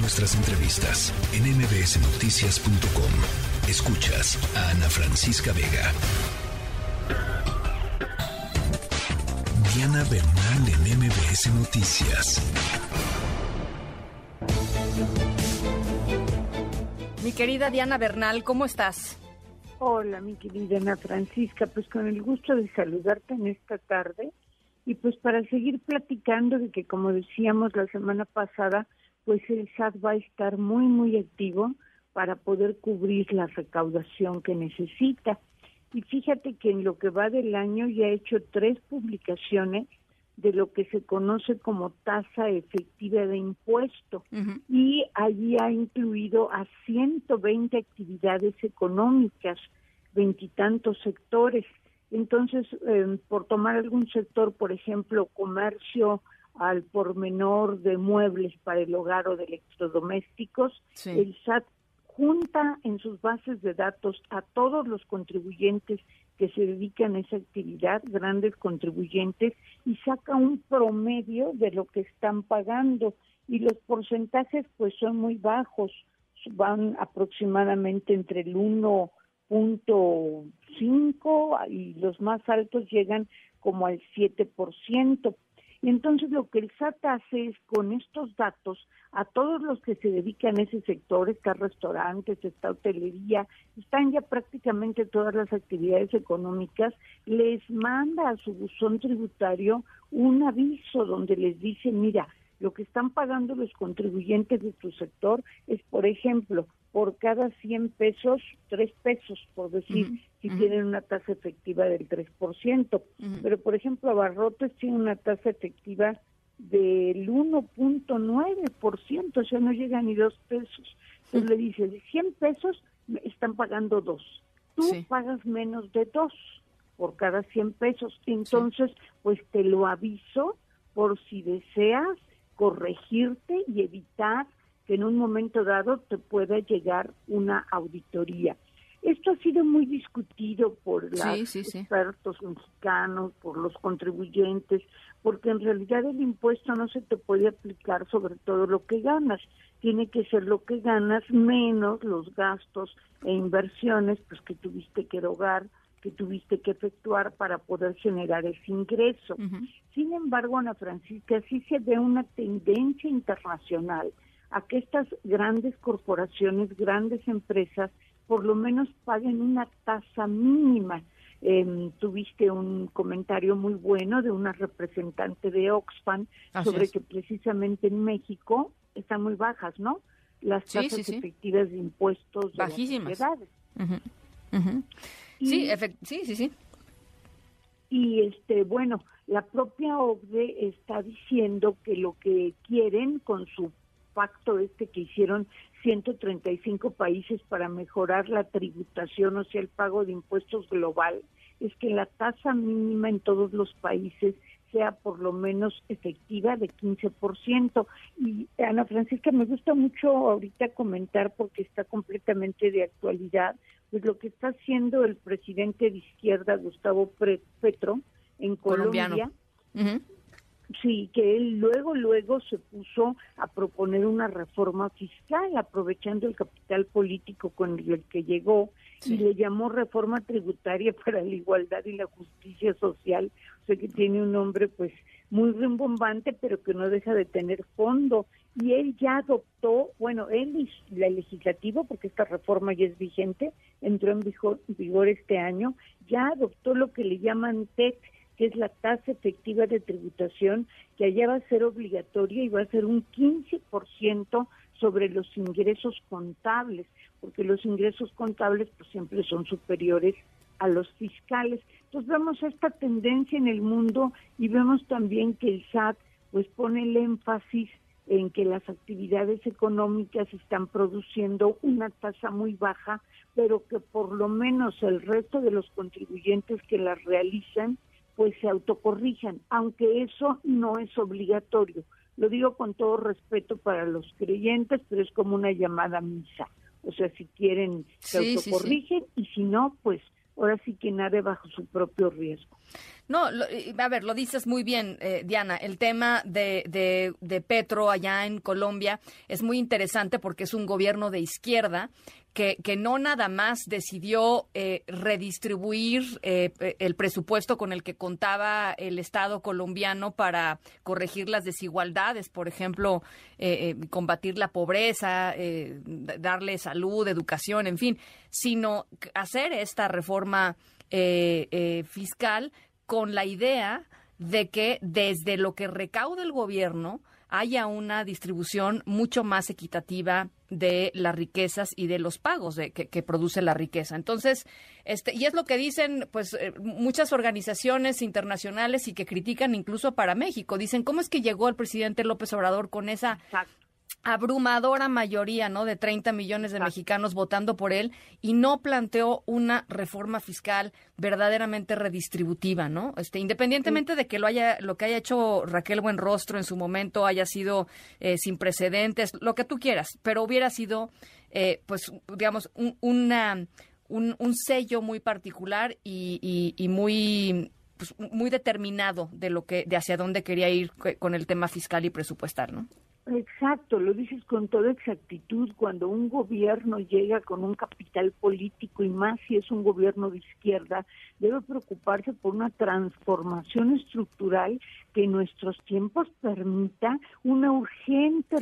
Nuestras entrevistas en mbsnoticias.com. Escuchas a Ana Francisca Vega. Diana Bernal en MBS Noticias. Mi querida Diana Bernal, ¿cómo estás? Hola, mi querida Ana Francisca, pues con el gusto de saludarte en esta tarde y pues para seguir platicando de que como decíamos la semana pasada, pues el SAT va a estar muy, muy activo para poder cubrir la recaudación que necesita. Y fíjate que en lo que va del año ya ha hecho tres publicaciones de lo que se conoce como tasa efectiva de impuesto y allí ha incluido a 120 actividades económicas, veintitantos sectores. Entonces, eh, por tomar algún sector, por ejemplo, comercio al por menor de muebles para el hogar o de electrodomésticos, el SAT junta en sus bases de datos a todos los contribuyentes que se dedican a esa actividad, grandes contribuyentes, y saca un promedio de lo que están pagando. Y los porcentajes pues son muy bajos, van aproximadamente entre el 1.5 y los más altos llegan como al 7%. Entonces lo que el SAT hace es con estos datos a todos los que se dedican a ese sector, está restaurantes, está hotelería, están ya prácticamente todas las actividades económicas, les manda a su buzón tributario un aviso donde les dice, mira, lo que están pagando los contribuyentes de tu sector es, por ejemplo, por cada 100 pesos, 3 pesos, por decir, si tienen una tasa efectiva del 3%. Pero, por ejemplo, Abarrotes tiene una tasa efectiva del 1.9%, o sea, no llega ni 2 pesos. Entonces le dice, de 100 pesos están pagando 2. Tú pagas menos de 2 por cada 100 pesos. Entonces, pues te lo aviso por si deseas corregirte y evitar que en un momento dado te pueda llegar una auditoría. Esto ha sido muy discutido por los expertos mexicanos, por los contribuyentes, porque en realidad el impuesto no se te puede aplicar sobre todo lo que ganas, tiene que ser lo que ganas menos los gastos e inversiones pues que tuviste que erogar que tuviste que efectuar para poder generar ese ingreso. Sin embargo, Ana Francisca, sí se ve una tendencia internacional a que estas grandes corporaciones, grandes empresas, por lo menos paguen una tasa mínima. Em, tuviste un comentario muy bueno de una representante de Oxfam sobre que precisamente en México están muy bajas, ¿no? Las tasas efectivas de impuestos de Bajísimas. las Sí, sí, sí, sí. Y este, bueno, la propia OCDE está diciendo que lo que quieren con su pacto este que hicieron 135 países para mejorar la tributación, o sea, el pago de impuestos global, es que la tasa mínima en todos los países sea por lo menos efectiva de 15%. Y Ana Francisca, me gusta mucho ahorita comentar porque está completamente de actualidad, pues lo que está haciendo el presidente de izquierda, Gustavo Petro, en Colombia. Sí, que él luego, luego se puso a proponer una reforma fiscal, aprovechando el capital político con el que llegó, y le llamó reforma tributaria para la igualdad y la justicia social, o sea que tiene un nombre pues muy rimbombante, pero que no deja de tener fondo. Y él ya adoptó, bueno, él y la legislativa, porque esta reforma ya es vigente, entró en vigor, vigor este año, ya adoptó lo que le llaman TEC, que es la tasa efectiva de tributación, que allá va a ser obligatoria y va a ser un 15% sobre los ingresos contables, porque los ingresos contables pues siempre son superiores a los fiscales. Entonces vemos esta tendencia en el mundo y vemos también que el SAT pues pone el énfasis en que las actividades económicas están produciendo una tasa muy baja, pero que por lo menos el resto de los contribuyentes que las realizan pues se autocorrijan, aunque eso no es obligatorio. Lo digo con todo respeto para los creyentes, pero es como una llamada misa. O sea, si quieren, se autocorrigen y si no, pues ahora sí que nadie bajo su propio riesgo. No, a ver, lo dices muy bien, eh, Diana. El tema de, de, Petro allá en Colombia es muy interesante porque es un gobierno de izquierda que, que no nada más decidió eh, redistribuir eh, el presupuesto con el que contaba el Estado colombiano para corregir las desigualdades, por ejemplo, combatir la pobreza, darle salud, educación, en fin, sino hacer esta reforma fiscal con la idea de que desde lo que recauda el gobierno haya una distribución mucho más equitativa de las riquezas y de los pagos de, que, produce la riqueza. Entonces, este, y es lo que dicen pues eh, muchas organizaciones internacionales y que critican incluso para México. Dicen, ¿cómo es que llegó el presidente López Obrador con esa abrumadora mayoría, ¿no? De 30 millones de mexicanos votando por él y no planteó una reforma fiscal verdaderamente redistributiva, ¿no? Este, independientemente de que lo haya, lo que haya hecho Raquel Buenrostro en su momento haya sido eh, sin precedentes, lo que tú quieras, pero hubiera sido, eh, pues, digamos, un, una, un, sello muy particular y, y, muy pues, muy determinado de lo que de hacia dónde quería ir con el tema fiscal y presupuestal, ¿no? Exacto, lo dices con toda exactitud. Cuando un gobierno llega con un capital político y más si es un gobierno de izquierda, debe preocuparse por una transformación estructural que en nuestros tiempos permita una urgente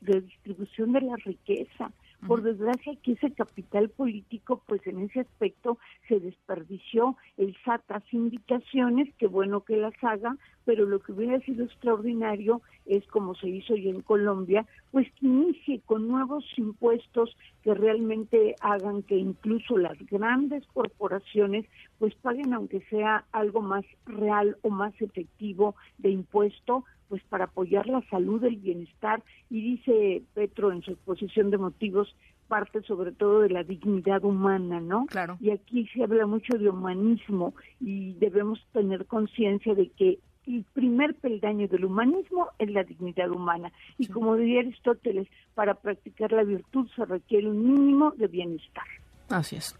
redistribución de la riqueza por desgracia que ese capital político, pues en ese aspecto se desperdició. El SAT indicaciones, que bueno que las haga, pero lo que hubiera sido extraordinario es como se hizo ya en Colombia, pues que inicie con nuevos impuestos que realmente hagan que incluso las grandes corporaciones pues paguen aunque sea algo más real o más efectivo de impuesto pues para apoyar la salud, el bienestar y dice Petro en su exposición de motivos parte sobre todo de la dignidad humana, ¿no? Claro. Y aquí se habla mucho de humanismo y debemos tener conciencia de que el primer peldaño del humanismo es la dignidad humana. Y como diría Aristóteles, para practicar la virtud se requiere un mínimo de bienestar. Así es.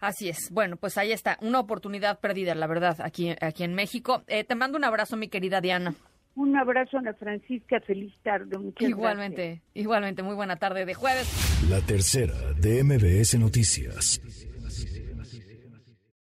Así es. Bueno, pues ahí está, una oportunidad perdida, la verdad, aquí, aquí en México. Eh, te mando un abrazo, mi querida Diana. Un abrazo, Ana Francisca. Feliz tarde. Muchas igualmente, igualmente. Muy buena tarde de jueves. La tercera de MBS Noticias.